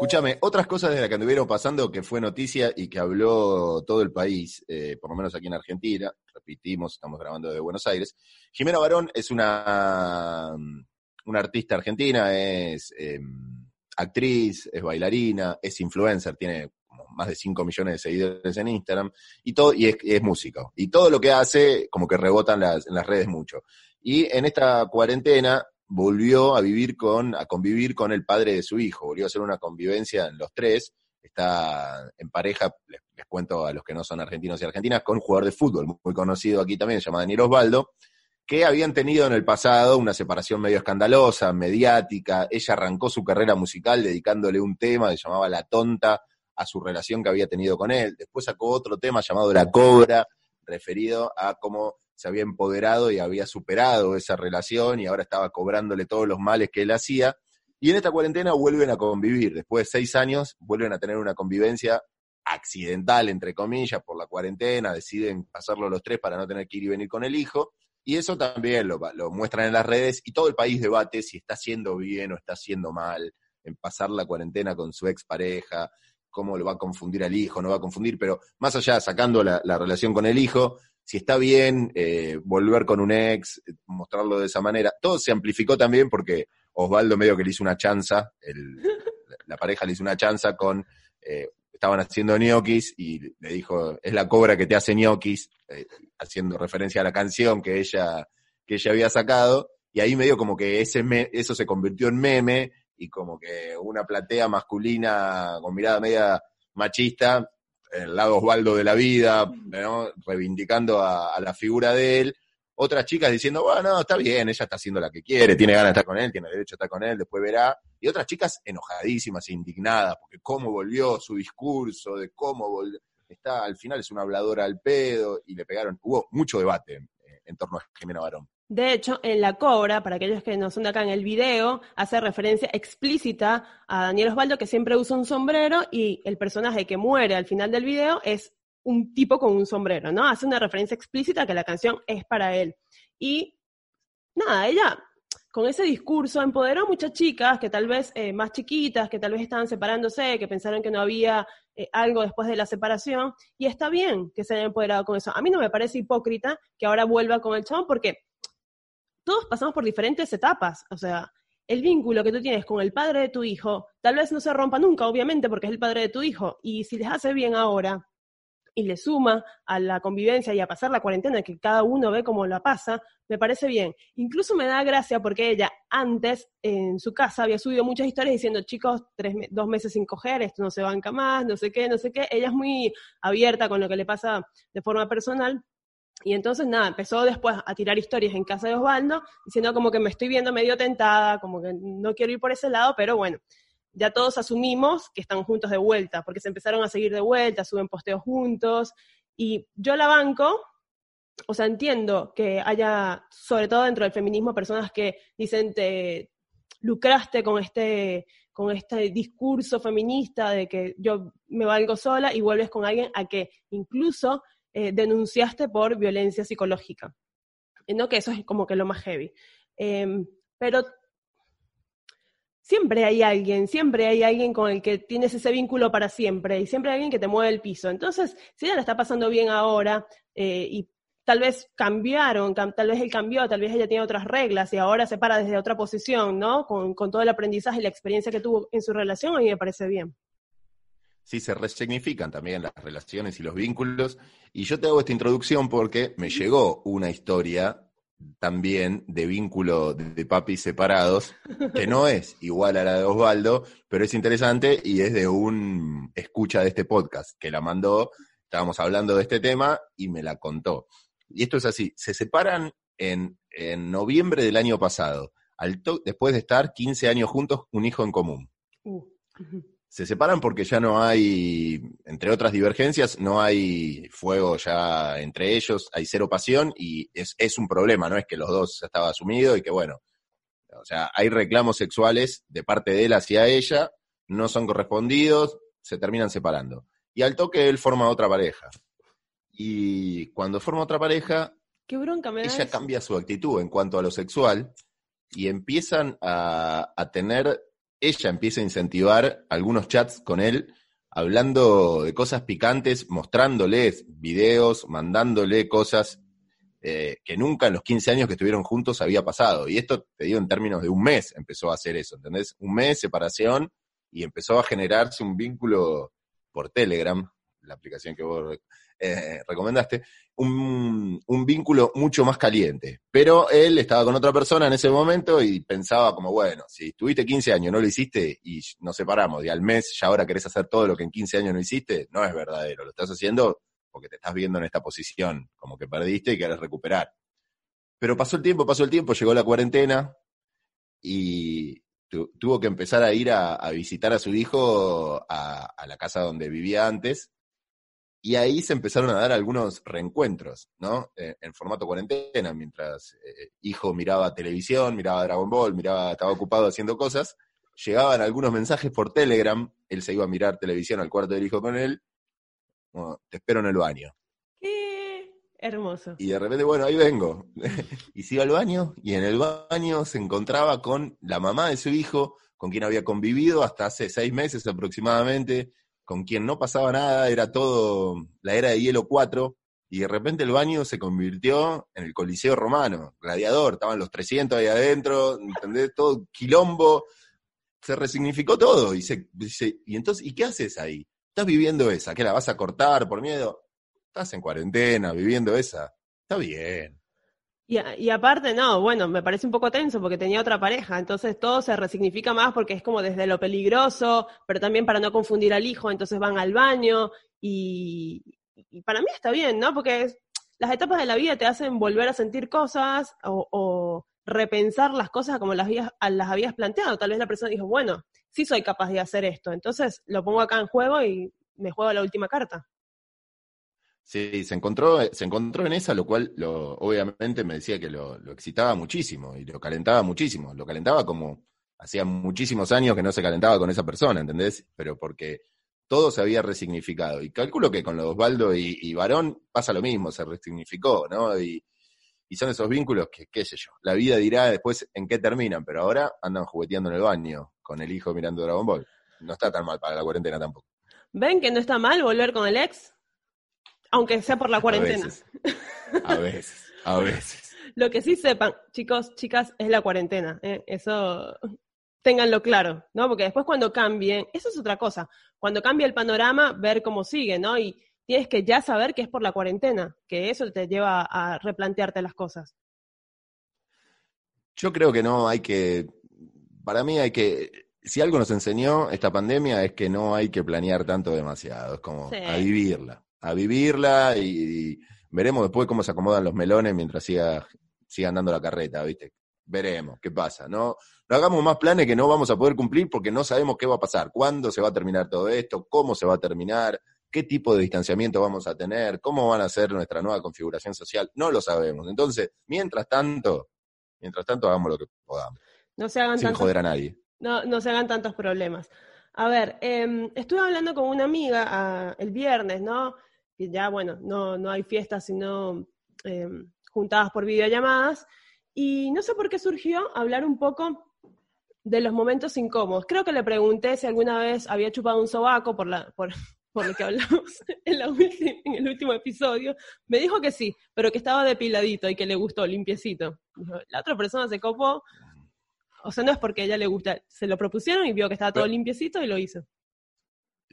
Escúchame, otras cosas de las que anduvieron pasando que fue noticia y que habló todo el país, eh, por lo menos aquí en Argentina, repetimos, estamos grabando desde Buenos Aires. Jimena Barón es una, una artista argentina, es em, actriz, es bailarina, es influencer, tiene más de 5 millones de seguidores en Instagram, y todo, y es, músico. Y todo lo que hace, como que rebota en las, en las redes mucho. Y en esta cuarentena volvió a vivir con, a convivir con el padre de su hijo, volvió a hacer una convivencia en los tres, está en pareja, les, cuento a los que no son argentinos y argentinas, con un jugador de fútbol muy conocido aquí también, llamado Daniel Osvaldo, que habían tenido en el pasado una separación medio escandalosa, mediática. Ella arrancó su carrera musical dedicándole un tema que llamaba La Tonta a su relación que había tenido con él. Después sacó otro tema llamado La Cobra, referido a cómo se había empoderado y había superado esa relación y ahora estaba cobrándole todos los males que él hacía. Y en esta cuarentena vuelven a convivir. Después de seis años, vuelven a tener una convivencia accidental, entre comillas, por la cuarentena. Deciden pasarlo los tres para no tener que ir y venir con el hijo. Y eso también lo, lo muestran en las redes y todo el país debate si está haciendo bien o está haciendo mal en pasar la cuarentena con su expareja, cómo lo va a confundir al hijo, no va a confundir, pero más allá, sacando la, la relación con el hijo, si está bien eh, volver con un ex, mostrarlo de esa manera. Todo se amplificó también porque Osvaldo medio que le hizo una chanza, la pareja le hizo una chanza con, eh, estaban haciendo ñoquis y le dijo, es la cobra que te hace ñoquis, eh, haciendo referencia a la canción que ella, que ella había sacado, y ahí medio como que ese eso se convirtió en meme y como que una platea masculina con mirada media machista el lado Osvaldo de la vida, reivindicando a, la figura de él. Otras chicas diciendo, bueno, está bien, ella está haciendo la que quiere, tiene ganas de estar con él, tiene derecho a estar con él, después verá. Y otras chicas enojadísimas, indignadas, porque cómo volvió su discurso, de cómo volvió. Está, al final es una habladora al pedo, y le pegaron. Hubo mucho debate en torno a Jimena Barón. De hecho, en La Cobra, para aquellos que no son de acá en el video, hace referencia explícita a Daniel Osvaldo, que siempre usa un sombrero, y el personaje que muere al final del video es un tipo con un sombrero, ¿no? Hace una referencia explícita que la canción es para él. Y nada, ella con ese discurso empoderó a muchas chicas que tal vez eh, más chiquitas, que tal vez estaban separándose, que pensaron que no había eh, algo después de la separación, y está bien que se haya empoderado con eso. A mí no me parece hipócrita que ahora vuelva con el chabón, porque todos pasamos por diferentes etapas, o sea, el vínculo que tú tienes con el padre de tu hijo tal vez no se rompa nunca, obviamente, porque es el padre de tu hijo, y si les hace bien ahora y le suma a la convivencia y a pasar la cuarentena, que cada uno ve cómo la pasa, me parece bien. Incluso me da gracia porque ella antes en su casa había subido muchas historias diciendo, chicos, tres, dos meses sin coger, esto no se banca más, no sé qué, no sé qué. Ella es muy abierta con lo que le pasa de forma personal, y entonces, nada, empezó después a tirar historias en casa de Osvaldo, diciendo como que me estoy viendo medio tentada, como que no quiero ir por ese lado, pero bueno, ya todos asumimos que están juntos de vuelta, porque se empezaron a seguir de vuelta, suben posteos juntos, y yo la banco, o sea, entiendo que haya, sobre todo dentro del feminismo, personas que dicen, te lucraste con este, con este discurso feminista de que yo me valgo sola y vuelves con alguien a que incluso eh, denunciaste por violencia psicológica. ¿No? Que eso es como que lo más heavy. Em, pero siempre hay alguien, siempre hay alguien con el que tienes ese vínculo para siempre y siempre hay alguien que te mueve el piso. Entonces, si ella la está pasando bien ahora eh, y tal vez cambiaron, tal vez él cambió, tal vez ella tiene otras reglas y ahora se para desde otra posición, ¿no? Con, con todo el aprendizaje y la experiencia que tuvo en su relación, a mí me parece bien sí se resignifican también las relaciones y los vínculos. Y yo te hago esta introducción porque me llegó una historia también de vínculo de papis separados, que no es igual a la de Osvaldo, pero es interesante y es de un escucha de este podcast que la mandó, estábamos hablando de este tema y me la contó. Y esto es así, se separan en, en noviembre del año pasado, al después de estar 15 años juntos, un hijo en común. Uh, se separan porque ya no hay, entre otras divergencias, no hay fuego ya entre ellos, hay cero pasión y es, es un problema, no es que los dos estaba asumido y que bueno, o sea, hay reclamos sexuales de parte de él hacia ella, no son correspondidos, se terminan separando. Y al toque él forma otra pareja. Y cuando forma otra pareja, Qué bronca me ella cambia su actitud en cuanto a lo sexual y empiezan a, a tener ella empieza a incentivar algunos chats con él, hablando de cosas picantes, mostrándoles videos, mandándole cosas eh, que nunca en los 15 años que estuvieron juntos había pasado. Y esto, te digo, en términos de un mes empezó a hacer eso, ¿entendés? Un mes, separación, y empezó a generarse un vínculo por Telegram, la aplicación que vos eh, recomendaste, un, un, vínculo mucho más caliente. Pero él estaba con otra persona en ese momento y pensaba como, bueno, si estuviste 15 años, no lo hiciste y nos separamos y al mes ya ahora querés hacer todo lo que en 15 años no hiciste, no es verdadero, lo estás haciendo porque te estás viendo en esta posición, como que perdiste y querés recuperar. Pero pasó el tiempo, pasó el tiempo, llegó la cuarentena y tuvo que empezar a ir a, visitar a su hijo a, la casa donde vivía antes y ahí se empezaron a dar algunos reencuentros, ¿no? Eh, en formato cuarentena, mientras eh, hijo miraba televisión, miraba Dragon Ball, miraba, estaba ocupado haciendo cosas, llegaban algunos mensajes por Telegram, él se iba a mirar televisión al cuarto del hijo con él, te espero en el baño. Qué hermoso. Y de repente, bueno, ahí vengo. y se iba al baño, y en el baño se encontraba con la mamá de su hijo, con quien había convivido hasta hace seis meses aproximadamente, con quien no pasaba nada, era todo la era de hielo 4, y de repente el baño se convirtió en el Coliseo Romano, gladiador, estaban los 300 ahí adentro, ¿entendés? Todo quilombo, se resignificó todo, y, se, y entonces, ¿y qué haces ahí? Estás viviendo esa, ¿qué la vas a cortar por miedo? Estás en cuarentena, viviendo esa, está bien. Y, aparte, no, bueno, me parece un poco tenso porque tenía otra pareja, entonces todo se resignifica más porque es como desde lo peligroso, pero también para no confundir al hijo, entonces van al baño y, para mí está bien, ¿no? Porque las etapas de la vida te hacen volver a sentir cosas o, repensar las cosas como las habías, las habías planteado. Tal vez la persona dijo, bueno, sí soy capaz de hacer esto, entonces lo pongo acá en juego y me juego la última carta. Sí, se encontró, se encontró en esa, lo cual lo, obviamente me decía que lo, excitaba muchísimo y lo calentaba muchísimo. Lo calentaba como hacía muchísimos años que no se calentaba con esa persona, ¿entendés? Pero porque todo se había resignificado. Y calculo que con los Osvaldo y, y Varón pasa lo mismo, se resignificó, ¿no? Y, y son esos vínculos que, qué sé yo, la vida dirá después en qué terminan, pero ahora andan jugueteando en el baño con el hijo mirando Dragon Ball. No está tan mal para la cuarentena tampoco. ¿Ven que no está mal volver con el ex? Aunque sea por la cuarentena. A veces, a veces. Lo que sí sepan, chicos, chicas, es la cuarentena. ¿eh? Eso ténganlo claro, ¿no? Porque después cuando cambie, eso es otra cosa. Cuando cambie el panorama, ver cómo sigue, ¿no? Y tienes que ya saber que es por la cuarentena, que eso te lleva a replantearte las cosas. Yo creo que no hay que, para mí hay que, si algo nos enseñó esta pandemia es que no hay que planear tanto demasiado, es como a vivirla a vivirla y, veremos después cómo se acomodan los melones mientras siga, sigan dando la carreta, ¿viste? Veremos qué pasa, ¿no? No hagamos más planes que no vamos a poder cumplir porque no sabemos qué va a pasar, cuándo se va a terminar todo esto, cómo se va a terminar, qué tipo de distanciamiento vamos a tener, cómo van a ser nuestra nueva configuración social, no lo sabemos. Entonces, mientras tanto, mientras tanto hagamos lo que podamos. No se hagan sin joder a nadie. No, no se hagan tantos problemas. A ver, eh, estuve hablando con una amiga ah, el viernes, ¿no? Que ya, bueno, no, no hay fiestas sino em, juntadas por videollamadas. Y no sé por qué surgió hablar un poco de los momentos incómodos. Creo que le pregunté si alguna vez había chupado un sobaco por, la, por, por lo que hablamos en, la en, el último episodio. Me dijo que sí, pero que estaba depiladito y que le gustó, limpiecito. La otra persona se copó. O sea, no es porque a ella le gusta, se lo propusieron y vio que estaba todo limpiecito y lo hizo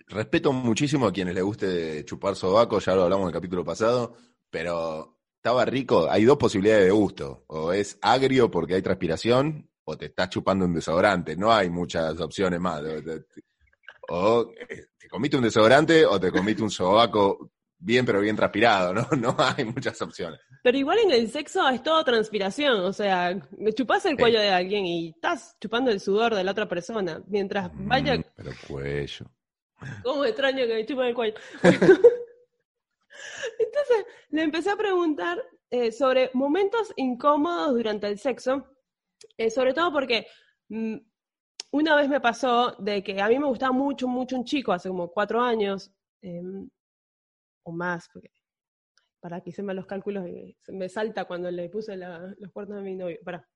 respeto muchísimo a quienes les guste chupar sobaco, ya lo hablamos en el capítulo pasado, pero estaba rico, hay dos posibilidades de gusto, o es agrio porque hay transpiración, o te estás chupando un desodorante, no hay muchas opciones más. O eh, te comiste un desodorante o te comiste un sobaco bien pero bien transpirado, ¿no? No hay muchas opciones. Pero igual en el sexo es todo transpiración, o sea, chupas el cuello de alguien y estás chupando el sudor de la otra persona, mientras vaya... Mm, pero cuello. ¿Cómo extraño que me chupen el cuello? Entonces, le empecé a preguntar eh, sobre momentos incómodos durante el sexo, eh, sobre todo porque mm, una vez me pasó de que a mí me gustaba mucho, mucho un chico, hace como cuatro años, em, o más, porque para que me los cálculos, se me salta cuando le puse los cuartos a mi novio, para.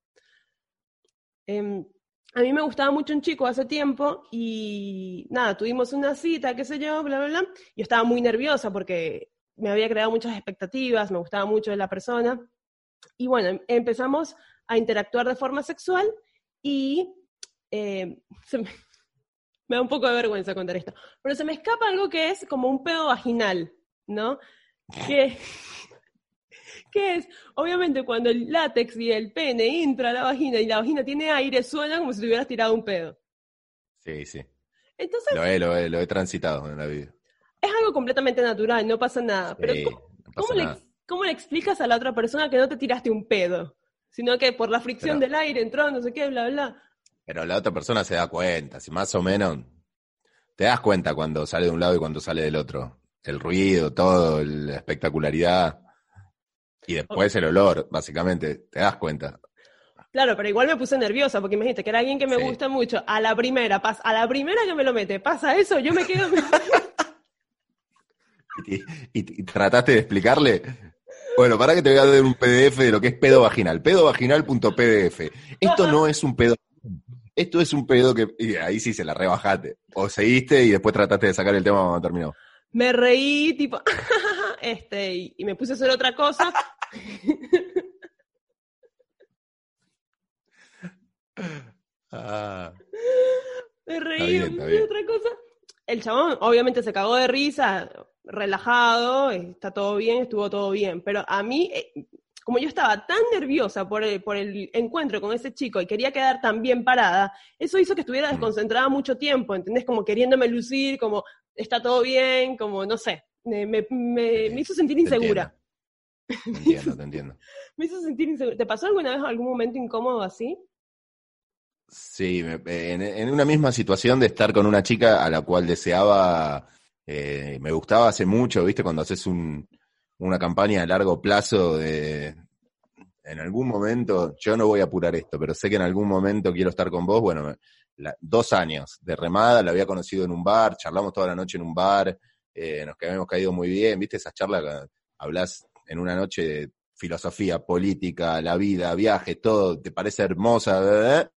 A mí me gustaba mucho un chico hace tiempo y nada, tuvimos una cita, qué sé yo, bla, bla, bla. Yo estaba muy nerviosa porque me había creado muchas expectativas, me gustaba mucho de la persona. Y bueno, em, empezamos a interactuar de forma sexual y eh, me, me da un poco de vergüenza contar esto, pero se me escapa algo que es como un pedo vaginal, ¿no? Que, ¿Qué es? Obviamente cuando el látex y el pene entra a la vagina y la vagina tiene aire, suena como si te hubieras tirado un pedo. Sí, sí. Entonces, Lo he, lo he, lo he transitado en la vida. es algo completamente natural, no pasa nada. Pero ¿cómo, no pasa cómo le, cómo le explicas a la otra persona que no te tiraste un pedo? Sino que por la fricción Pero- del aire entró, no sé qué, bla, bla. Pero la otra persona se da cuenta, si más o menos te das cuenta cuando sale de un lado y cuando sale del otro. El ruido, todo, la espectacularidad. Y después el olor, básicamente, te das cuenta. Claro, pero igual me puse nerviosa porque imagínate que era alguien que me Sí. gusta mucho. A la primera, pas- a la primera que me lo mete, pasa eso, yo me quedo. Y, y- y trataste de explicarle. Bueno, para que te voy a dar un PDF de lo que es pedo vaginal. Pedovaginal.pdf. Esto no es un pedo. Esto es un pedo que. Y ahí sí se la rebajaste. O seguiste y después trataste de sacar el tema cuando terminó. me reí, tipo, este, y, y me puse a hacer otra cosa. Ah, Me reí, otra cosa. El chabón obviamente se cagó de risa, relajado, está todo bien, estuvo todo bien. Pero a mí, eh, como yo estaba tan nerviosa por el, por el encuentro con ese chico y quería quedar tan bien parada, eso hizo que estuviera Mm. desconcentrada mucho tiempo, ¿entendés? Como queriéndome lucir, como está todo bien, como no sé. Me, me- me- hizo sentir insegura. Entiendo. Te entiendo, te entiendo. Me hizo sentir insegura. ¿Te pasó alguna vez algún momento incómodo así? Sí, me- en, en una misma situación de estar con una chica a la cual deseaba, eh, me gustaba hace mucho, ¿viste? Cuando haces un, una campaña a largo plazo de, en algún momento, yo no voy a apurar esto, pero sé que en algún momento quiero estar con vos, bueno, la- dos años de remada, la había conocido en un bar, charlamos toda la noche en un bar, eh, nos habíamos caído muy bien, ¿viste? Esas charlas que hablas en una noche de filosofía, política, la vida, viajes, todo, te parece hermosa, ¿verdad?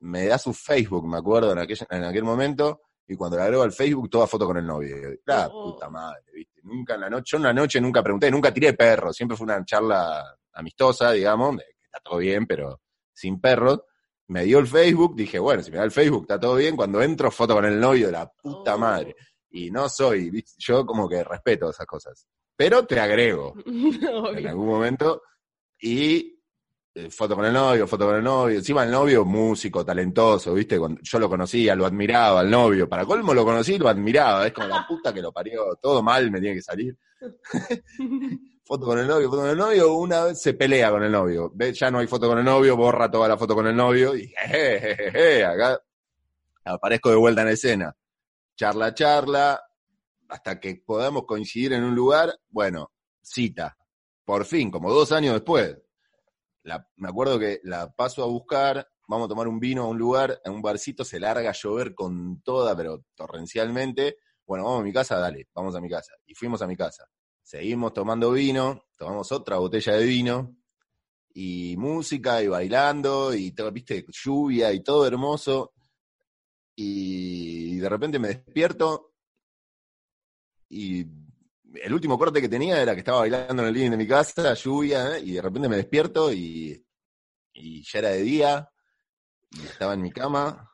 me da su Facebook, me acuerdo, en aquel, en aquel momento, y cuando la agrego al Facebook, toda foto con el novio. La Oh. puta madre, ¿viste? Nunca en la noche, yo en la noche nunca pregunté, nunca tiré perro, siempre fue una charla amistosa, digamos, de que está todo bien, pero sin perros. Me dio el Facebook, dije, bueno, si me da el Facebook, está todo bien. Cuando entro, foto con el novio de la puta Oh. madre. Y no soy, ¿viste? yo como que respeto esas cosas. Pero te agrego en algún momento. Y eh, foto con el novio, foto con el novio. Encima el novio, músico, talentoso, ¿viste? Cuando yo lo conocía, lo admiraba, el novio. Para colmo lo conocí y lo admiraba. Es como la puta que lo parió. Todo mal me tiene que salir. Foto con el novio, foto con el novio. Una vez se pelea con el novio. Ve, Ya no hay foto con el novio, borra toda la foto con el novio. Y jejeje, acá aparezco de vuelta en escena. Charla, charla. Hasta que podamos coincidir en un lugar. Bueno, cita. Por fin, como dos años después. Me acuerdo que la paso a buscar, vamos a tomar un vino a un lugar, en un barcito se larga a llover con toda, pero torrencialmente. Bueno, vamos a mi casa, dale, vamos a mi casa. Y fuimos a mi casa. Seguimos tomando vino, tomamos otra botella de vino, y música, y bailando, y todo, viste, lluvia, y todo hermoso. Y de repente me despierto, y el último corte que tenía era que estaba bailando en el living de mi casa, lluvia, y de repente me despierto y, y ya era de día, y estaba en mi cama,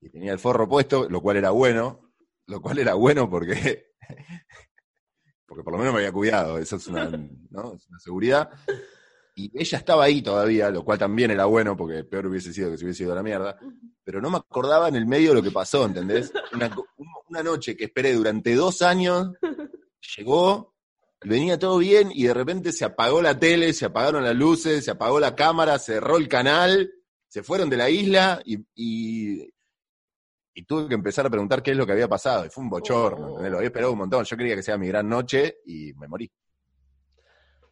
y tenía el forro puesto, lo cual era bueno, lo cual era bueno porque, porque por lo menos me había cuidado, eso es una, ¿no? es una seguridad. Y ella estaba ahí todavía, lo cual también era bueno, porque peor hubiese sido que se hubiese ido a la mierda. Pero no me acordaba en el medio de lo que pasó, ¿entendés? Una, una noche que esperé durante dos años, llegó, venía todo bien y de repente se apagó la tele, se apagaron las luces, se apagó la cámara, cerró el canal, se fueron de la isla y, y, y tuve que empezar a preguntar qué es lo que había pasado. Y fue un bochorno, Oh. Lo había esperado un montón. Yo quería que sea mi gran noche y me morí.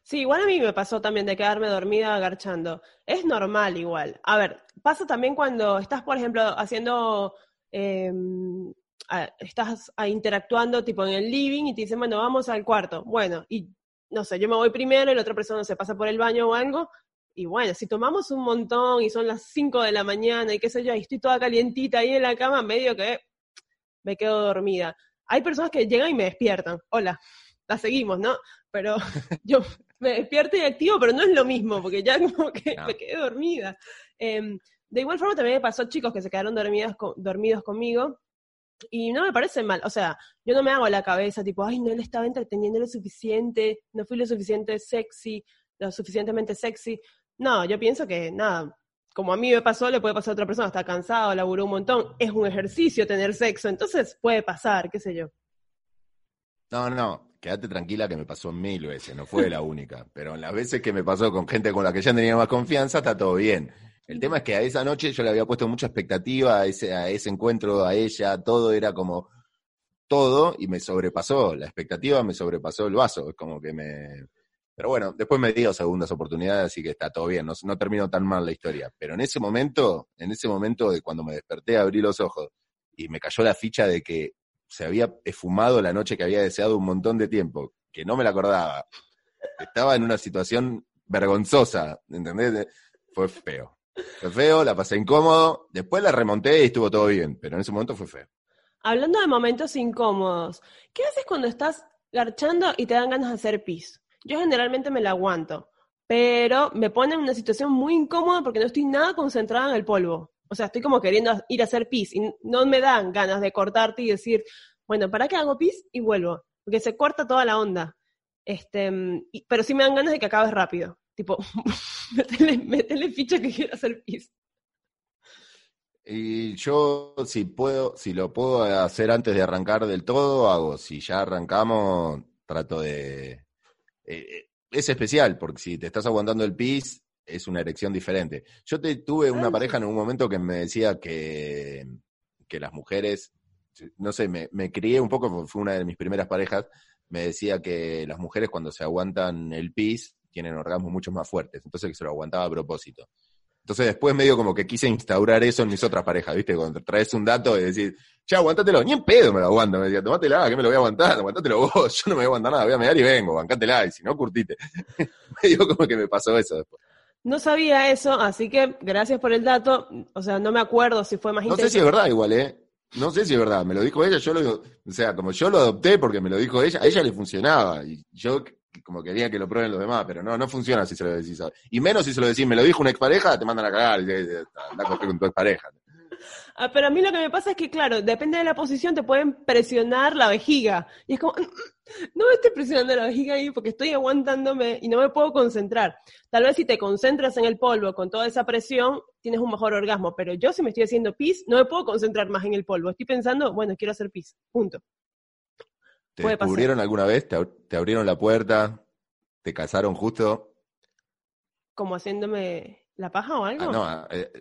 Sí, igual a mí me pasó también de quedarme dormida agarchando. Es normal igual. A ver, pasa también cuando estás, por ejemplo, haciendo, a- estás ah, interactuando tipo en el living y te dicen, bueno, vamos al cuarto. Bueno, y no sé, yo me voy primero y la otra persona se pasa por el baño o algo Y bueno, si tomamos un montón y son las 5 de la mañana y qué sé yo, y estoy toda calientita ahí en la cama, medio que me quedo dormida. Hay personas que llegan y me despiertan. Hola, la seguimos, ¿no? Pero yo me despierto y activo, pero no es lo mismo, porque ya como que me quedé dormida. Em, de igual forma también me pasó chicos que se quedaron dormidos, dormidos conmigo, y no me parece mal, o sea, yo no me hago la cabeza tipo, ay, no le estaba entreteniendo lo suficiente, no fui lo suficiente sexy, lo suficientemente sexy. No, yo pienso que nada, como a mí me pasó, le puede pasar a otra persona, está cansado, laburó un montón, es un ejercicio tener sexo, entonces puede pasar, qué sé yo. No, no, quédate tranquila que me pasó mil veces, no fue la única, pero en las veces que me pasó con gente con la que ya tenía más confianza, está todo bien. El tema es que a esa noche yo le había puesto mucha expectativa a ese, a ese encuentro, a ella, todo era como todo y me sobrepasó, la expectativa me sobrepasó el vaso, es como que me... Pero bueno, después me dio segundas oportunidades, así que está todo bien, no, no terminó tan mal la historia. Pero en ese momento, en ese momento de cuando me desperté, abrí los ojos y me cayó la ficha de que se había esfumado la noche que había deseado un montón de tiempo, que no me la acordaba. Estaba en una situación vergonzosa, ¿entendés? Fue feo. Fue feo, la pasé incómodo, después la remonté y estuvo todo bien, pero en ese momento fue feo. Hablando de momentos incómodos, ¿qué haces cuando estás garchando y te dan ganas de hacer pis? Yo generalmente me la aguanto, pero me pone en una situación muy incómoda porque no estoy nada concentrada en el polvo. O sea, estoy como queriendo ir a hacer pis y no me dan ganas de cortarte y decir, bueno, ¿para qué hago pis? Y vuelvo, porque se corta toda la onda. Este, pero sí me dan ganas de que acabes rápido. Tipo, métele, ficha que quiero hacer pis. Y yo, si puedo, si lo puedo hacer antes de arrancar del todo, hago. Si ya arrancamos, trato de. Eh, eh, es especial, porque si te estás aguantando el pis, es una erección diferente. Yo te, tuve una ah, pareja en un momento que me decía que, que las mujeres, no sé, me, me crié un poco, fue una de mis primeras parejas, me decía que las mujeres cuando se aguantan el pis tienen orgasmos mucho más fuertes, entonces que se lo aguantaba a propósito. Entonces después medio como que quise instaurar eso en mis otras parejas, ¿viste? Cuando traes un dato y decís, ya, aguantatelo, ni en pedo me lo aguanto, me decía, tomátela, que me lo voy a aguantar, aguantatelo vos, yo no me voy a aguantar nada, voy a mediar y vengo, bancátela, y si no, curtite. medio como que me pasó eso después. No sabía eso, así que gracias por el dato. O sea, no me acuerdo si fue más No sé si es verdad igual, ¿eh? No sé si es verdad, me lo dijo ella, yo lo o sea, como yo lo adopté porque me lo dijo ella, a ella le funcionaba. Y yo como quería que lo prueben los demás, pero no, no funciona si se lo decís. Y menos si se lo decís, me lo dijo una expareja, te mandan a cagar, anda con tu expareja. Ah, pero a mí lo que me pasa es que, claro, depende de la posición, te pueden presionar la vejiga. Y es como, mm, mm, no me estoy presionando la vejiga ahí porque estoy aguantándome y no me puedo concentrar. Tal vez si te concentras en el polvo con toda esa presión, tienes un mejor orgasmo. Pero yo si me estoy haciendo pis, no me puedo concentrar más en el polvo. Estoy pensando, bueno, quiero hacer pis. Punto. ¿Te descubrieron alguna vez? ¿Te, abrieron la puerta? ¿Te casaron justo? ¿Como haciéndome la paja o algo? Ah, no, eh,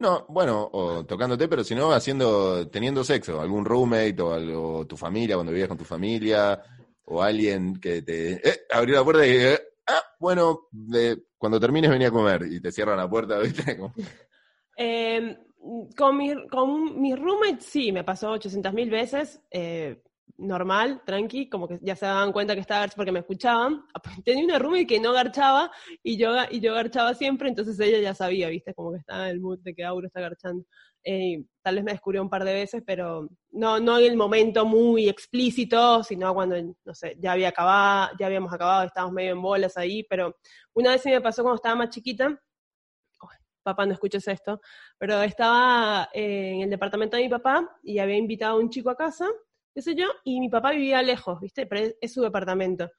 no, bueno, o tocándote, pero si no, haciendo, teniendo sexo, algún roommate o algo, tu familia, cuando vivías con tu familia, o alguien que te eh, abrió la puerta y eh, ah, bueno, cuando termines venía a comer y te cierran la puerta, ¿viste? Em, con, mi, con mis roommates sí, me pasó 800 mil veces. Eh, normal, tranqui, como que ya se daban cuenta que estaba porque me escuchaban. Tenía una roommate que no garchaba y yo, y yo garchaba siempre, entonces ella ya sabía, viste, como que estaba en el mood de que Auro está garchando. Eh, tal vez me descubrió un par de veces, pero no, no en el momento muy explícito, sino cuando, no sé, ya había acabado, ya habíamos acabado, estábamos medio en bolas ahí, pero una vez sí me pasó cuando estaba más chiquita, papá no escuches esto, pero estaba eh, en el departamento de mi papá y había invitado a un chico a casa yo, y mi papá vivía lejos, ¿viste? Pero es, su departamento.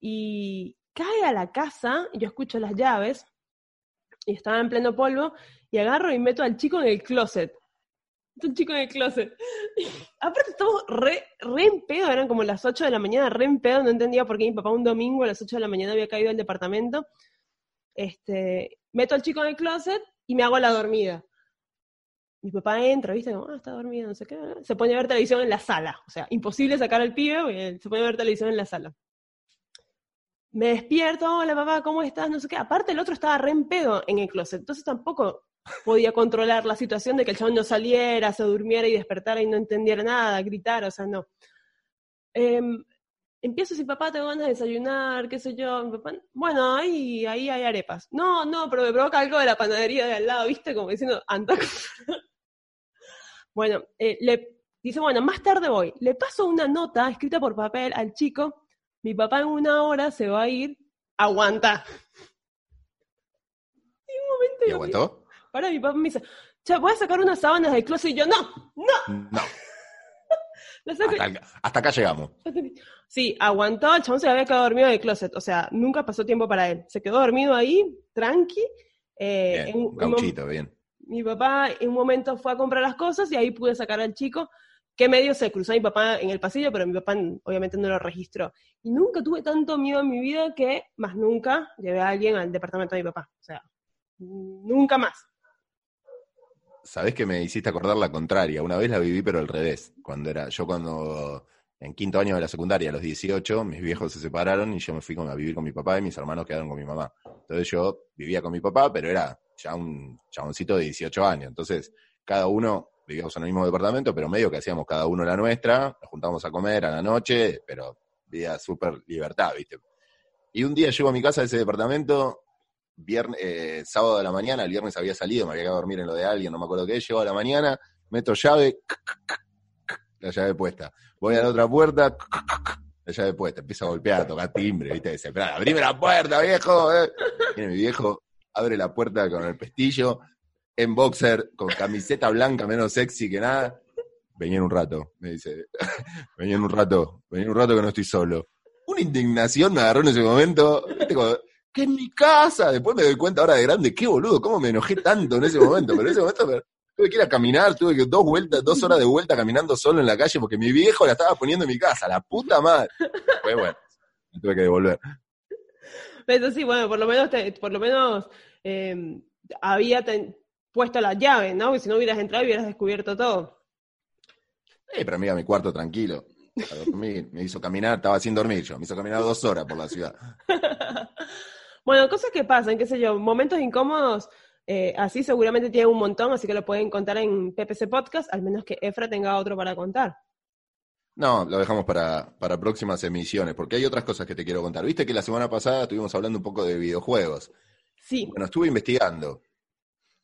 Y cae a la casa, y yo escucho las llaves, y estaba en pleno polvo, y agarro y meto al chico en el closet. Un chico en el closet. aparte estamos re, re en pedo, eran como las 8 de la mañana, re en pedo, no entendía por qué mi papá un domingo a las 8 de la mañana había caído al departamento. Este, meto al chico en el closet y me hago la dormida mi papá entra, ¿viste? Como, ah, está dormido, no sé qué. Se pone a ver televisión en la sala. O sea, imposible sacar al pibe, se pone a ver televisión en la sala. Me despierto, hola papá, ¿cómo estás? No sé qué. Aparte, el otro estaba re en pedo en el closet. Entonces tampoco podía controlar la situación de que el chabón no saliera, se durmiera y despertara y no entendiera nada, gritara, o sea, no. Em, empiezo si papá tengo ganas de desayunar, qué sé yo, mi papá, bueno, ahí, ahí hay arepas. No, no, pero me provoca algo de la panadería de al lado, ¿viste? Como diciendo, anda. Bueno, eh, le dice, bueno, más tarde voy. Le paso una nota escrita por papel al chico, mi papá en una hora se va a ir, aguanta. Y un momento ¿Y aguantó? Para, mi papá me dice, che, voy a sacar unas sábanas del closet y yo, no, no. No. hasta, acá, hasta, acá llegamos. Sí, aguantó, el chabón se había quedado dormido en el closet, o sea, nunca pasó tiempo para él. Se quedó dormido ahí, tranqui. Eh, bien, en, gauchito, bien. Mi papá en un momento fue a comprar las cosas y ahí pude sacar al chico, que medio se cruzó a mi papá en el pasillo, pero mi papá obviamente no lo registró. Y nunca tuve tanto miedo en mi vida que más nunca llevé a alguien al departamento de mi papá. O sea, nunca más. Sabés que me hiciste acordar la contraria. Una vez la viví, pero al revés. Cuando era, yo cuando en quinto año de la secundaria, a los 18, mis viejos se separaron y yo me fui a vivir con mi papá y mis hermanos quedaron con mi mamá. Entonces yo vivía con mi papá, pero era ya un chaboncito de 18 años. Entonces, cada uno vivíamos en el mismo departamento, pero medio que hacíamos cada uno la nuestra, nos juntábamos a comer a la noche, pero vida súper libertad, ¿viste? Y un día llego a mi casa de ese departamento, viernes, eh, sábado de la mañana, el viernes había salido, me había quedado a dormir en lo de alguien, no me acuerdo qué, llego a la mañana, meto llave, la llave puesta. Voy a la otra puerta, la llave puesta, empiezo a golpear, a tocar timbre, ¿viste? Desesperado, abrime la puerta, viejo. Eh". Viene mi viejo, abre la puerta con el pestillo, en boxer, con camiseta blanca, menos sexy que nada. Vení en un rato, me dice. Vení en un rato, vení en un rato que no estoy solo. Una indignación me agarró en ese momento. que en mi casa. Después me doy cuenta ahora de grande, qué boludo, cómo me enojé tanto en ese momento. Pero en ese momento tuve que ir a caminar, tuve que dos vueltas, dos horas de vuelta caminando solo en la calle porque mi viejo la estaba poniendo en mi casa, la puta madre. Bueno, me tuve que devolver. Pero sí, bueno, por lo menos, por lo menos eh, había puesto la llave, ¿no? Porque si no hubieras entrado hubieras descubierto todo. Eh, pero amiga, mi cuarto tranquilo. me hizo caminar, estaba sin dormir yo, me hizo caminar dos horas por la ciudad. bueno, cosas que pasan, qué sé yo, momentos incómodos, eh, así seguramente tiene un montón, así que lo pueden contar en PPC Podcast, al menos que Efra tenga otro para contar. No, lo dejamos para, para próximas emisiones, porque hay otras cosas que te quiero contar. Viste que la semana pasada estuvimos hablando un poco de videojuegos. Sí. Bueno, estuve investigando.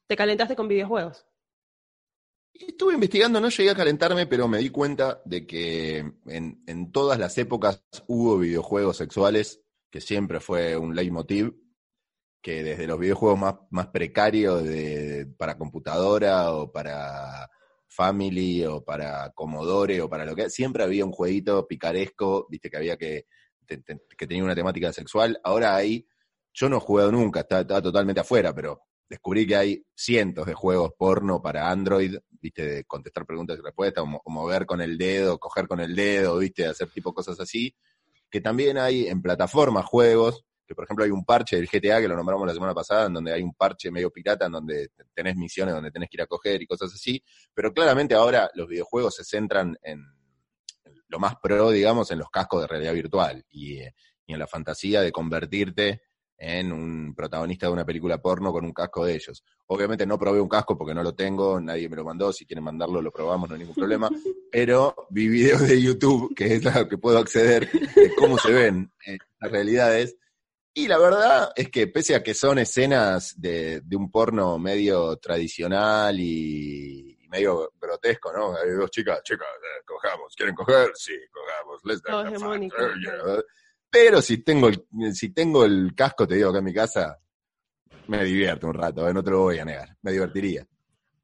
¿Te calentaste con videojuegos? Estuve investigando, no llegué a calentarme, pero me di cuenta de que en, en todas las épocas hubo videojuegos sexuales, que siempre fue un leitmotiv, que desde los videojuegos más, más precarios de, para computadora o para Family o para Commodore o para lo que siempre había un jueguito picaresco, viste que había que, que tenía una temática sexual. Ahora hay, yo no he jugado nunca, está, totalmente afuera, pero descubrí que hay cientos de juegos porno para Android, viste, de contestar preguntas y respuestas, o, mover con el dedo, coger con el dedo, viste, hacer tipo cosas así, que también hay en plataformas juegos, que por ejemplo hay un parche del GTA que lo nombramos la semana pasada, en donde hay un parche medio pirata, en donde tenés misiones donde tenés que ir a coger y cosas así, pero claramente ahora los videojuegos se centran en, lo más pro, digamos, en los cascos de realidad virtual y, y en la fantasía de convertirte en un protagonista de una película porno con un casco de ellos. Obviamente no probé un casco porque no lo tengo, nadie me lo mandó, si quieren mandarlo lo probamos, no hay ningún problema, pero vi videos de YouTube, que es a lo que puedo acceder, de cómo se ven en las realidades, y la verdad es que pese a que son escenas de, un porno medio tradicional y, medio grotesco, ¿no? Hay dos chicas, chicas, eh, cojamos, ¿quieren coger? Sí, cojamos, let's pero si tengo, el, si tengo el casco, te digo, acá en mi casa, me divierto un rato, ¿eh? no te lo voy a negar, me divertiría.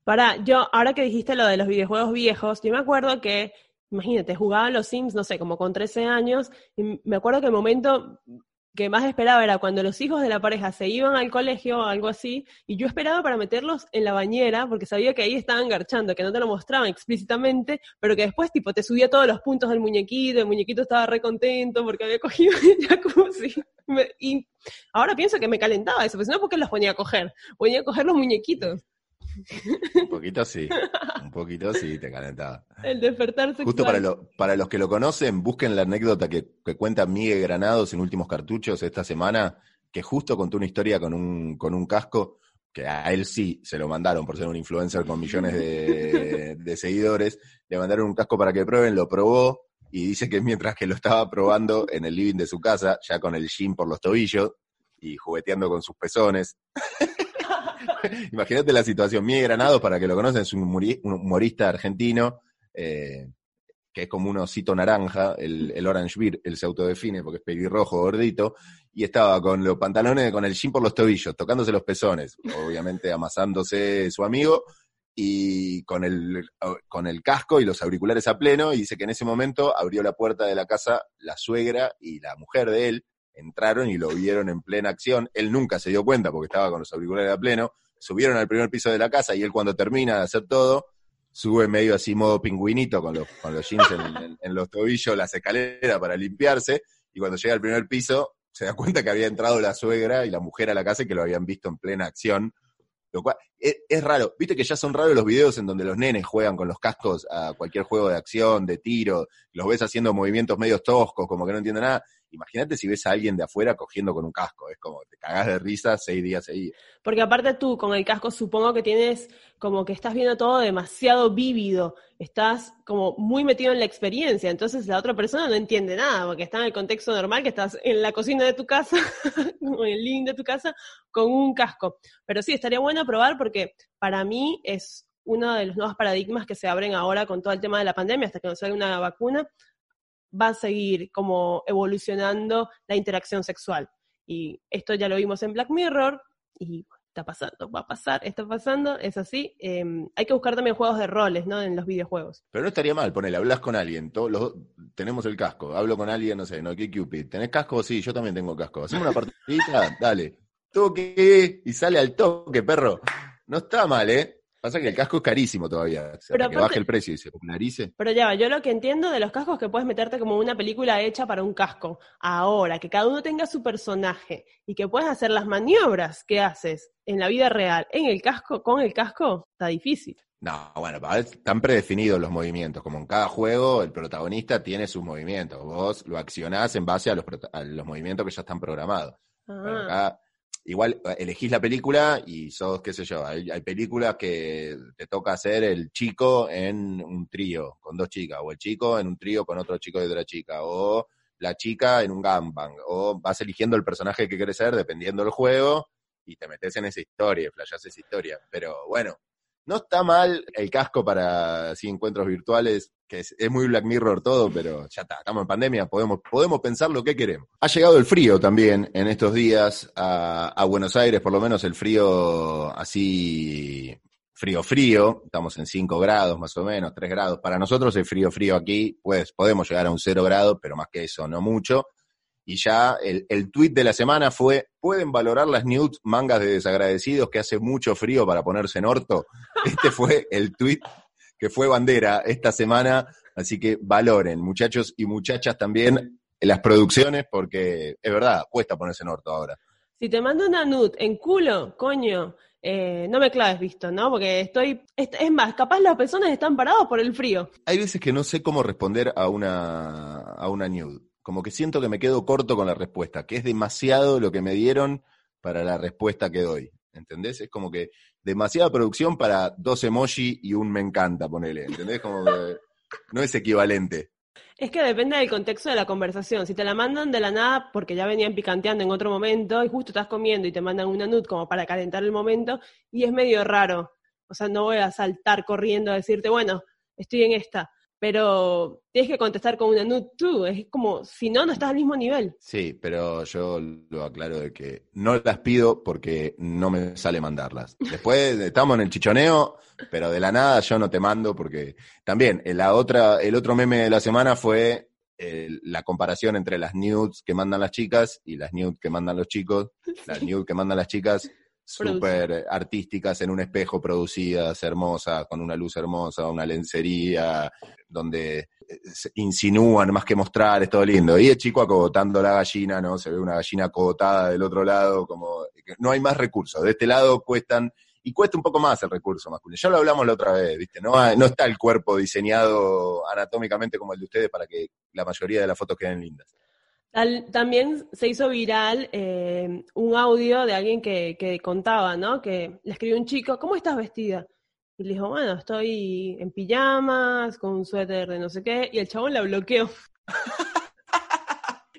Para, yo, ahora que dijiste lo de los videojuegos viejos, yo me acuerdo que, imagínate, jugaba los Sims, no sé, como con 13 años, y me acuerdo que el momento que más esperaba era cuando los hijos de la pareja se iban al colegio o algo así, y yo esperaba para meterlos en la bañera, porque sabía que ahí estaban garchando, que no te lo mostraban explícitamente, pero que después tipo te subía todos los puntos del muñequito, el muñequito estaba re contento porque había cogido el jacuzzi. y ahora pienso que me calentaba eso, pero si no, ¿por qué los ponía a coger? Ponía a coger los muñequitos. Un poquito sí, un poquito sí te calentaba. El despertar sexual. Justo para, para los que lo conocen, busquen la anécdota que, cuenta Miguel Granados en Últimos Cartuchos esta semana, que justo contó una historia con un, con un casco que a él sí se lo mandaron por ser un influencer con millones de, seguidores, le mandaron un casco para que prueben, lo probó, y dice que mientras que lo estaba probando en el living de su casa, ya con el jean por los tobillos y jugueteando con sus pezones. Imagínate la situación. Miguel Granados, para que lo conocen, es un humorista argentino eh, que es como un osito naranja, el, Orange Beer, él se autodefine porque es pelirrojo, gordito, y estaba con los pantalones, con el jean por los tobillos, tocándose los pezones, obviamente amasándose su amigo, y con el, con el casco y los auriculares a pleno, y dice que en ese momento abrió la puerta de la casa la suegra y la mujer de él, entraron y lo vieron en plena acción, él nunca se dio cuenta porque estaba con los auriculares a pleno, subieron al primer piso de la casa y él cuando termina de hacer todo, sube medio así modo pingüinito con los, con los jeans en, los tobillos, las escaleras para limpiarse, y cuando llega al primer piso se da cuenta que había entrado la suegra y la mujer a la casa y que lo habían visto en plena acción. Lo cual es, es, raro, viste que ya son raros los videos en donde los nenes juegan con los cascos a cualquier juego de acción, de tiro, los ves haciendo movimientos medio toscos, como que no entienden nada, Imagínate si ves a alguien de afuera cogiendo con un casco, es como te cagás de risa seis días seguidos. Porque aparte tú con el casco supongo que tienes como que estás viendo todo demasiado vívido, estás como muy metido en la experiencia, entonces la otra persona no entiende nada, porque está en el contexto normal que estás en la cocina de tu casa, o en el living de tu casa, con un casco. Pero sí, estaría bueno probar porque para mí es uno de los nuevos paradigmas que se abren ahora con todo el tema de la pandemia, hasta que nos salga una vacuna, va a seguir como evolucionando la interacción sexual. Y esto ya lo vimos en Black Mirror y está pasando, va a pasar, está pasando, es así. Em, hay que buscar también juegos de roles, ¿no? En los videojuegos. Pero no estaría mal, ponele, hablas con alguien, todos los, tenemos el casco, hablo con alguien, no sé, no, ¿qué Cupid? ¿Tenés casco? Sí, yo también tengo casco. Hacemos una partidita, dale. Toque, y sale al toque, perro. No está mal, ¿eh? Pasa que el casco es carísimo todavía. pero que baje el precio y se popularice. Pero ya, yo lo que entiendo de los cascos es que puedes meterte como una película hecha para un casco. Ahora, que cada uno tenga su personaje y que puedas hacer las maniobras que haces en la vida real en el casco, con el casco, está difícil. No, bueno, están predefinidos los movimientos. Como en cada juego, el protagonista tiene sus movimientos. Vos lo accionás en base a los, movimientos que ya están programados. Ah igual eh, elegís la película y sos, qué sé yo, hay, películas que te toca hacer el chico en un trío con dos chicas, o el chico en un trío con otro chico de otra chica, o la chica en un gangbang, o vas eligiendo el personaje que quieres ser dependiendo del juego y te metes en esa historia, flashás esa historia. Pero bueno, no está mal el casco para así encuentros virtuales, es, muy Black Mirror todo, pero ya está, estamos en pandemia, podemos, podemos pensar lo que queremos. Ha llegado el frío también en estos días a, Buenos Aires, por lo menos el frío así frío frío, estamos en 5 grados más o menos, 3 grados. Para nosotros el frío frío aquí, pues podemos llegar a un 0 grado, pero más que eso no mucho y ya el, el tweet de la semana fue, ¿pueden valorar las nudes mangas de desagradecidos que hace mucho frío para ponerse en orto? Este fue el tweet que fue bandera esta semana, así que valoren, muchachos y muchachas también, las producciones, porque es verdad, cuesta ponerse en orto ahora. Si te mando una nude en culo, coño, eh, no me claves visto, ¿no? Porque estoy, es, más, capaz las personas están parados por el frío. Hay veces que no sé cómo responder a una, a una nude como que siento que me quedo corto con la respuesta, que es demasiado lo que me dieron para la respuesta que doy. ¿Entendés? Es como que demasiada producción para dos emoji y un me encanta, ponele. ¿Entendés? Como que no es equivalente. Es que depende del contexto de la conversación. Si te la mandan de la nada porque ya venían picanteando en otro momento y justo estás comiendo y te mandan una nud como para calentar el momento y es medio raro. O sea, no voy a saltar corriendo a decirte, bueno, estoy en esta pero tienes que contestar con una nude tú, es como, si no, no estás al mismo nivel. Sí, pero yo lo aclaro de que no las pido porque no me sale mandarlas. Después estamos en el chichoneo, pero de la nada yo no te mando porque también la otra, el otro meme de la semana fue la comparación entre las nudes que mandan las chicas y las nudes que mandan los chicos. Las nudes que mandan las chicas súper artísticas en un espejo producidas, hermosas, con una luz hermosa, una lencería, donde eh, insinúan más que mostrar, es todo lindo. Y el chico acogotando la gallina, ¿no? Se ve una gallina acogotada del otro lado, como no hay más recursos. De este lado cuestan, y cuesta un poco más el recurso masculino. Ya lo hablamos la otra vez, ¿viste? No, no está el cuerpo diseñado anatómicamente como el de ustedes para que la mayoría de las fotos queden lindas también se hizo viral eh, un audio de alguien que, que, contaba, ¿no? Que le escribió un chico, ¿cómo estás vestida? Y le dijo, bueno, estoy en pijamas, con un suéter de no sé qué, y el chabón la bloqueó.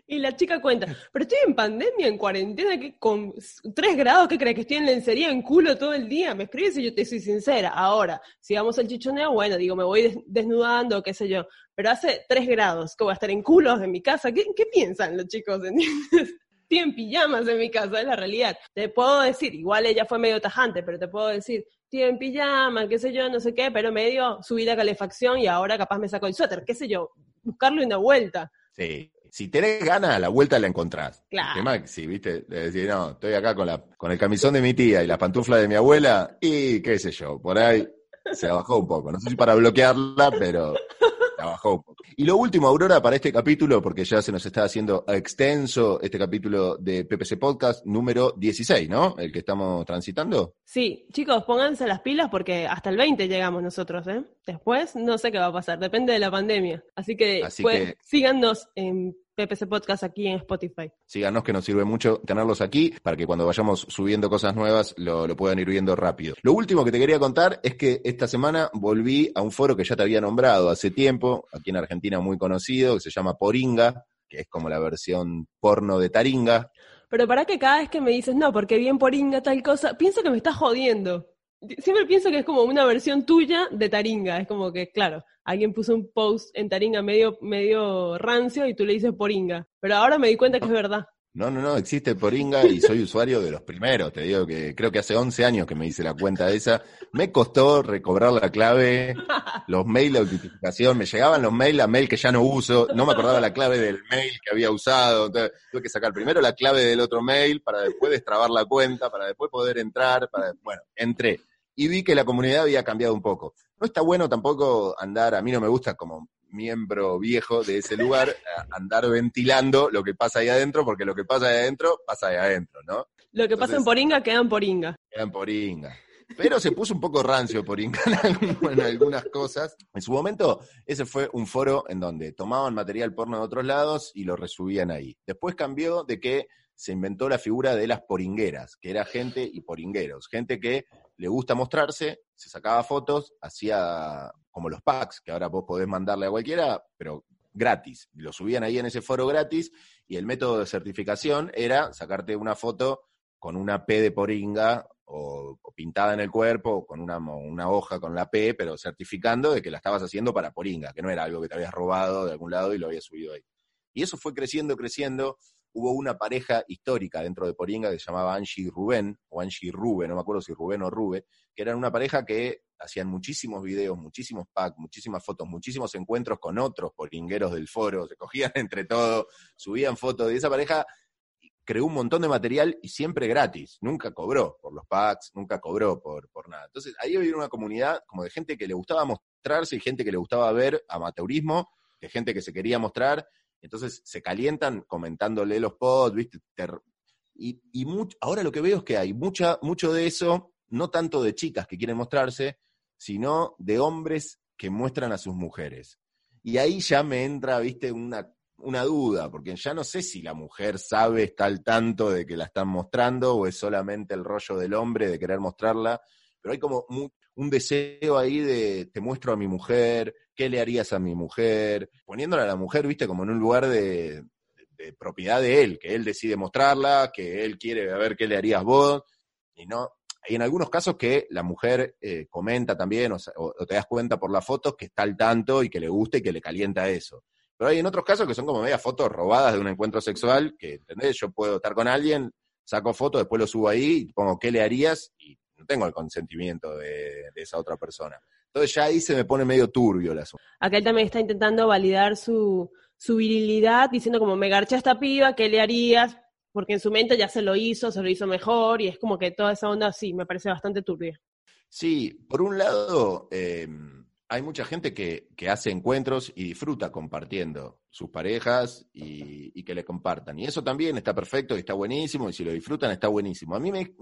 Y la chica cuenta, pero estoy en pandemia, en cuarentena, que con tres grados, ¿qué crees? Que estoy en lencería, en culo todo el día. Me escribes y yo te soy sincera. Ahora, si vamos al chichoneo, bueno, digo, me voy desnudando, qué sé yo. Pero hace tres grados, que voy a estar en culos en mi casa. ¿Qué, piensan los chicos? Estoy en pijamas en mi casa, es la realidad. Te puedo decir, igual ella fue medio tajante, pero te puedo decir, estoy en qué sé yo, no sé qué, pero medio subí la calefacción y ahora capaz me saco el suéter, qué sé yo, buscarle una vuelta. Sí, si tenés ganas, la vuelta la encontrás. Claro. El tema si, viste, de decir, no, estoy acá con, la, con el camisón de mi tía y la pantufla de mi abuela, y qué sé yo, por ahí se bajó un poco. No sé si para bloquearla, pero y lo último, Aurora, para este capítulo, porque ya se nos está haciendo extenso este capítulo de PPC Podcast número 16, ¿no? El que estamos transitando. Sí, chicos, pónganse las pilas porque hasta el 20 llegamos nosotros, ¿eh? Después no sé qué va a pasar, depende de la pandemia. Así que, pues, síganos en PPC Podcast aquí en Spotify. Síganos que nos sirve mucho tenerlos aquí para que cuando vayamos subiendo cosas nuevas lo, lo, puedan ir viendo rápido. Lo último que te quería contar es que esta semana volví a un foro que ya te había nombrado hace tiempo, aquí en Argentina muy conocido, que se llama Poringa, que es como la versión porno de Taringa. Pero para que cada vez que me dices, no, porque bien Poringa tal cosa, pienso que me estás jodiendo. Siempre pienso que es como una versión tuya de Taringa, es como que, claro, alguien puso un post en Taringa medio, medio rancio y tú le dices Poringa. Pero ahora me di cuenta que es verdad. No, no, no, existe Poringa y soy usuario de los primeros. Te digo que creo que hace 11 años que me hice la cuenta de esa. Me costó recobrar la clave, los mails, la autentificación. Me llegaban los mails a mail que ya no uso. No me acordaba la clave del mail que había usado. Entonces tuve que sacar primero la clave del otro mail para después destrabar la cuenta, para después poder entrar. Bueno, entré y vi que la comunidad había cambiado un poco. No está bueno tampoco andar, a mí no me gusta como miembro viejo de ese lugar, andar ventilando lo que pasa ahí adentro, porque lo que pasa ahí adentro, pasa ahí adentro, ¿no? Lo que pasa en Poringa queda en Poringa. Queda en Poringa. Pero se puso un poco rancio Poringa en algunas cosas. En su momento, ese fue un foro en donde tomaban material porno de otros lados y lo resubían ahí. Después cambió de que se inventó la figura de las poringueras, que era gente y poringueros, gente que le gusta mostrarse, se sacaba fotos, hacía como los packs, que ahora vos podés mandarle a cualquiera, pero gratis. Lo subían ahí en ese foro gratis y el método de certificación era sacarte una foto con una P de poringa o, pintada en el cuerpo, o con una, una, hoja con la P, pero certificando de que la estabas haciendo para poringa, que no era algo que te habías robado de algún lado y lo habías subido ahí. Y eso fue creciendo, creciendo, hubo una pareja histórica dentro de Poringa que se llamaba Angie y Rubén, o Angie y Rubén, no me acuerdo si Rubén o Rube, que eran una pareja que hacían muchísimos videos, muchísimos packs, muchísimas fotos, muchísimos encuentros con otros poringueros del foro, se cogían entre todos, subían fotos de esa pareja, creó un montón de material y siempre gratis, nunca cobró por los packs, nunca cobró por, por nada. Entonces ahí había una comunidad como de gente que le gustaba mostrarse y gente que le gustaba ver amateurismo, de gente que se quería mostrar entonces se calientan comentándole los pods, ¿viste? y, y ahora lo que veo es que hay mucha, mucho de eso, no tanto de chicas que quieren mostrarse, sino de hombres que muestran a sus mujeres. Y ahí ya me entra, viste, una, una duda, porque ya no sé si la mujer sabe, está al tanto de que la están mostrando o es solamente el rollo del hombre de querer mostrarla, pero hay como un deseo ahí de te muestro a mi mujer, ¿qué le harías a mi mujer? Poniéndola a la mujer, viste, como en un lugar de, propiedad de él, que él decide mostrarla, que él quiere ver qué le harías vos, y no. Hay en algunos casos que la mujer eh, comenta también, o, te das cuenta por las fotos que está al tanto y que le gusta y que le calienta eso. Pero hay en otros casos que son como medias fotos robadas de un encuentro sexual, que, ¿entendés? Yo puedo estar con alguien, saco fotos, después lo subo ahí, y pongo qué le harías, y no tengo el consentimiento de esa otra persona. Entonces ya ahí se me pone medio turbio el asunto. Acá él también está intentando validar su, virilidad, diciendo como me garcha esta piba, ¿qué le harías? Porque en su mente ya se lo hizo, se lo hizo mejor, y es como que toda esa onda sí, me parece bastante turbia. Sí, por un lado, eh, hay mucha gente que, hace encuentros y disfruta compartiendo sus parejas y, que le compartan. Y eso también está perfecto y está buenísimo, y si lo disfrutan está buenísimo. A mí me,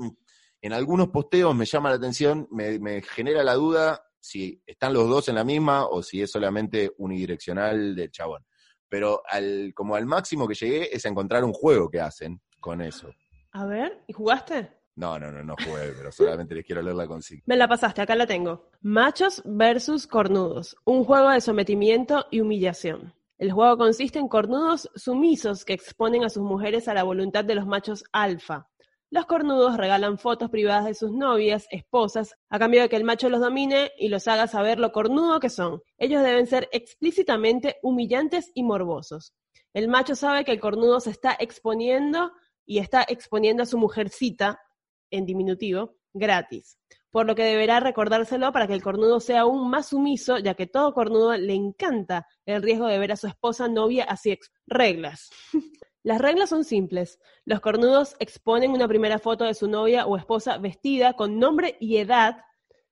en algunos posteos me llama la atención, me, me genera la duda si están los dos en la misma o si es solamente unidireccional del chabón. Pero al, como al máximo que llegué es encontrar un juego que hacen con eso. A ver, ¿y jugaste? No, no, no, no jugué, pero solamente les quiero leer la consigna. Me la pasaste, acá la tengo. Machos versus cornudos. Un juego de sometimiento y humillación. El juego consiste en cornudos sumisos que exponen a sus mujeres a la voluntad de los machos alfa. Los cornudos regalan fotos privadas de sus novias, esposas, a cambio de que el macho los domine y los haga saber lo cornudo que son. Ellos deben ser explícitamente humillantes y morbosos. El macho sabe que el cornudo se está exponiendo y está exponiendo a su mujercita, en diminutivo, gratis. Por lo que deberá recordárselo para que el cornudo sea aún más sumiso, ya que todo cornudo le encanta el riesgo de ver a su esposa, novia, así. Reglas. Las reglas son simples. Los cornudos exponen una primera foto de su novia o esposa vestida con nombre y edad.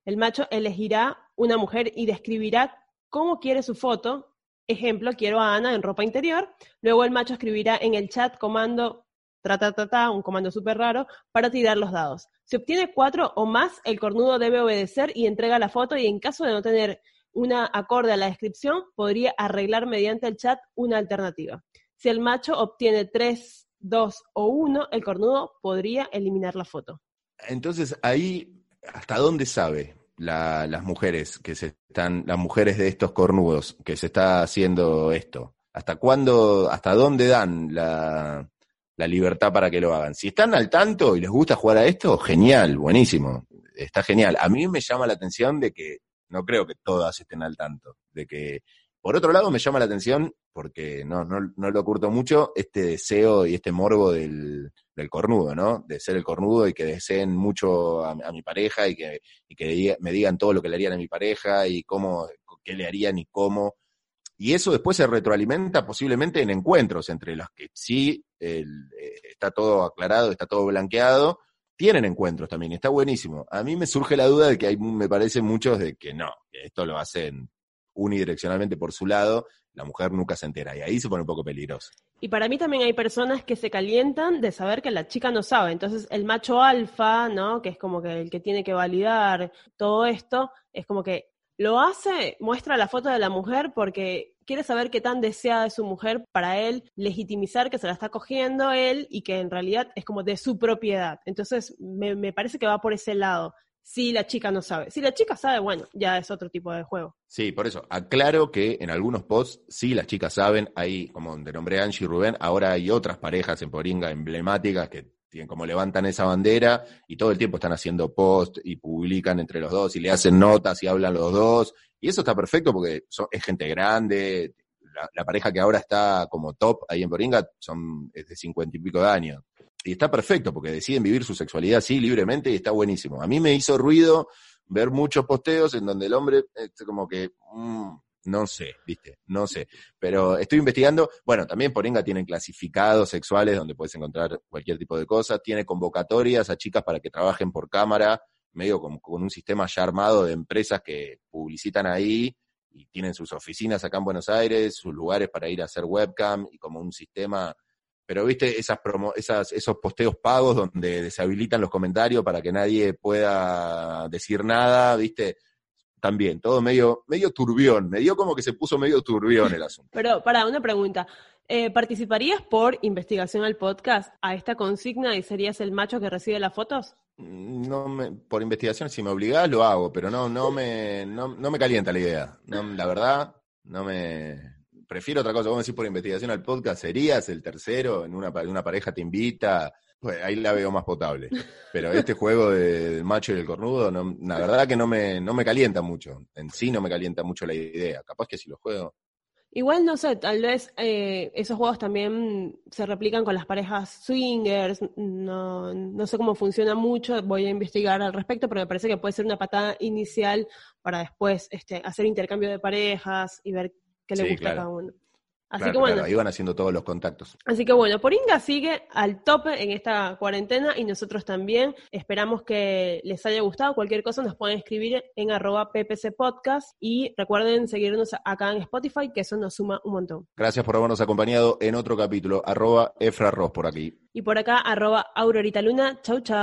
El macho elegirá una mujer y describirá cómo quiere su foto. Ejemplo, quiero a Ana en ropa interior. Luego el macho escribirá en el chat comando tra, un comando súper raro, para tirar los dados. Si obtiene cuatro o más, el cornudo debe obedecer y entrega la foto y en caso de no tener una acorde a la descripción, podría arreglar mediante el chat una alternativa. Si el macho obtiene 3, 2 o 1, el cornudo podría eliminar la foto. Entonces, ahí, ¿hasta dónde sabe las mujeres que se están, las mujeres de estos cornudos que se está haciendo esto? ¿Hasta cuándo, hasta dónde dan la, la libertad para que lo hagan? Si están al tanto y les gusta jugar a esto, genial, buenísimo, está genial. A mí me llama la atención de que no creo que todas estén al tanto, de que por otro lado, me llama la atención, porque no, no, no lo oculto mucho, este deseo y este morbo del, del, cornudo, ¿no? De ser el cornudo y que deseen mucho a, mi pareja y que, y que me digan todo lo que le harían a mi pareja y cómo, qué le harían y cómo. Y eso después se retroalimenta posiblemente en encuentros entre los que sí eh, está todo aclarado, está todo blanqueado, tienen encuentros también, está buenísimo. A mí me surge la duda de que hay, me parece muchos de que no, que esto lo hacen unidireccionalmente por su lado, la mujer nunca se entera y ahí se pone un poco peligroso. Y para mí también hay personas que se calientan de saber que la chica no sabe. Entonces el macho alfa, ¿no? Que es como que el que tiene que validar todo esto, es como que lo hace, muestra la foto de la mujer porque quiere saber qué tan deseada es su mujer para él legitimizar que se la está cogiendo él y que en realidad es como de su propiedad. Entonces me, me parece que va por ese lado si la chica no sabe. Si la chica sabe, bueno, ya es otro tipo de juego. Sí, por eso, aclaro que en algunos posts sí las chicas saben, hay, como de nombre Angie y Rubén, ahora hay otras parejas en Poringa emblemáticas que tienen como levantan esa bandera y todo el tiempo están haciendo posts y publican entre los dos y le hacen notas y hablan los dos. Y eso está perfecto porque es gente grande. La, la, pareja que ahora está como top ahí en Poringa son es de cincuenta y pico de años y está perfecto porque deciden vivir su sexualidad así libremente y está buenísimo. A mí me hizo ruido ver muchos posteos en donde el hombre, este, como que, mm, no sé, viste, no sé. Pero estoy investigando, bueno, también Porenga tienen clasificados sexuales donde puedes encontrar cualquier tipo de cosas, tiene convocatorias a chicas para que trabajen por cámara, medio con, con un sistema ya armado de empresas que publicitan ahí y tienen sus oficinas acá en Buenos Aires, sus lugares para ir a hacer webcam y como un sistema pero viste esas promo, esas, esos posteos pagos donde deshabilitan los comentarios para que nadie pueda decir nada, viste, también, todo medio, medio turbión, me dio como que se puso medio turbión el asunto. Pero, para, una pregunta. Eh, ¿Participarías por investigación al podcast a esta consigna y serías el macho que recibe las fotos? Mm, no me, por investigación, si me obligás lo hago, pero no, no me, no, no me calienta la idea. No, la verdad, no me, prefiero otra cosa. Vamos a decir por investigación al podcast, serías el tercero, en una, una pareja te invita, pues ahí la veo más potable. Pero este juego del macho y el cornudo, la verdad que no me, no me calienta mucho. En sí no me calienta mucho la idea. Capaz que si lo juego. Igual no sé, tal vez eh, esos juegos también se replican con las parejas swingers, no, no sé cómo funciona mucho, voy a investigar al respecto, pero me parece que puede ser una patada inicial para después este, hacer intercambio de parejas y ver que le gusta a cada uno. Así que bueno. ahí van haciendo todos los contactos. Así que bueno, Poringa sigue al tope en esta cuarentena y nosotros también. Esperamos que les haya gustado. Cualquier cosa nos pueden escribir en arroba ppc podcast y recuerden seguirnos acá en Spotify, que eso nos suma un montón. Gracias por habernos acompañado en otro capítulo. Arroba Efra por aquí. Y por acá, arroba Aurorita Luna. Chau, chau.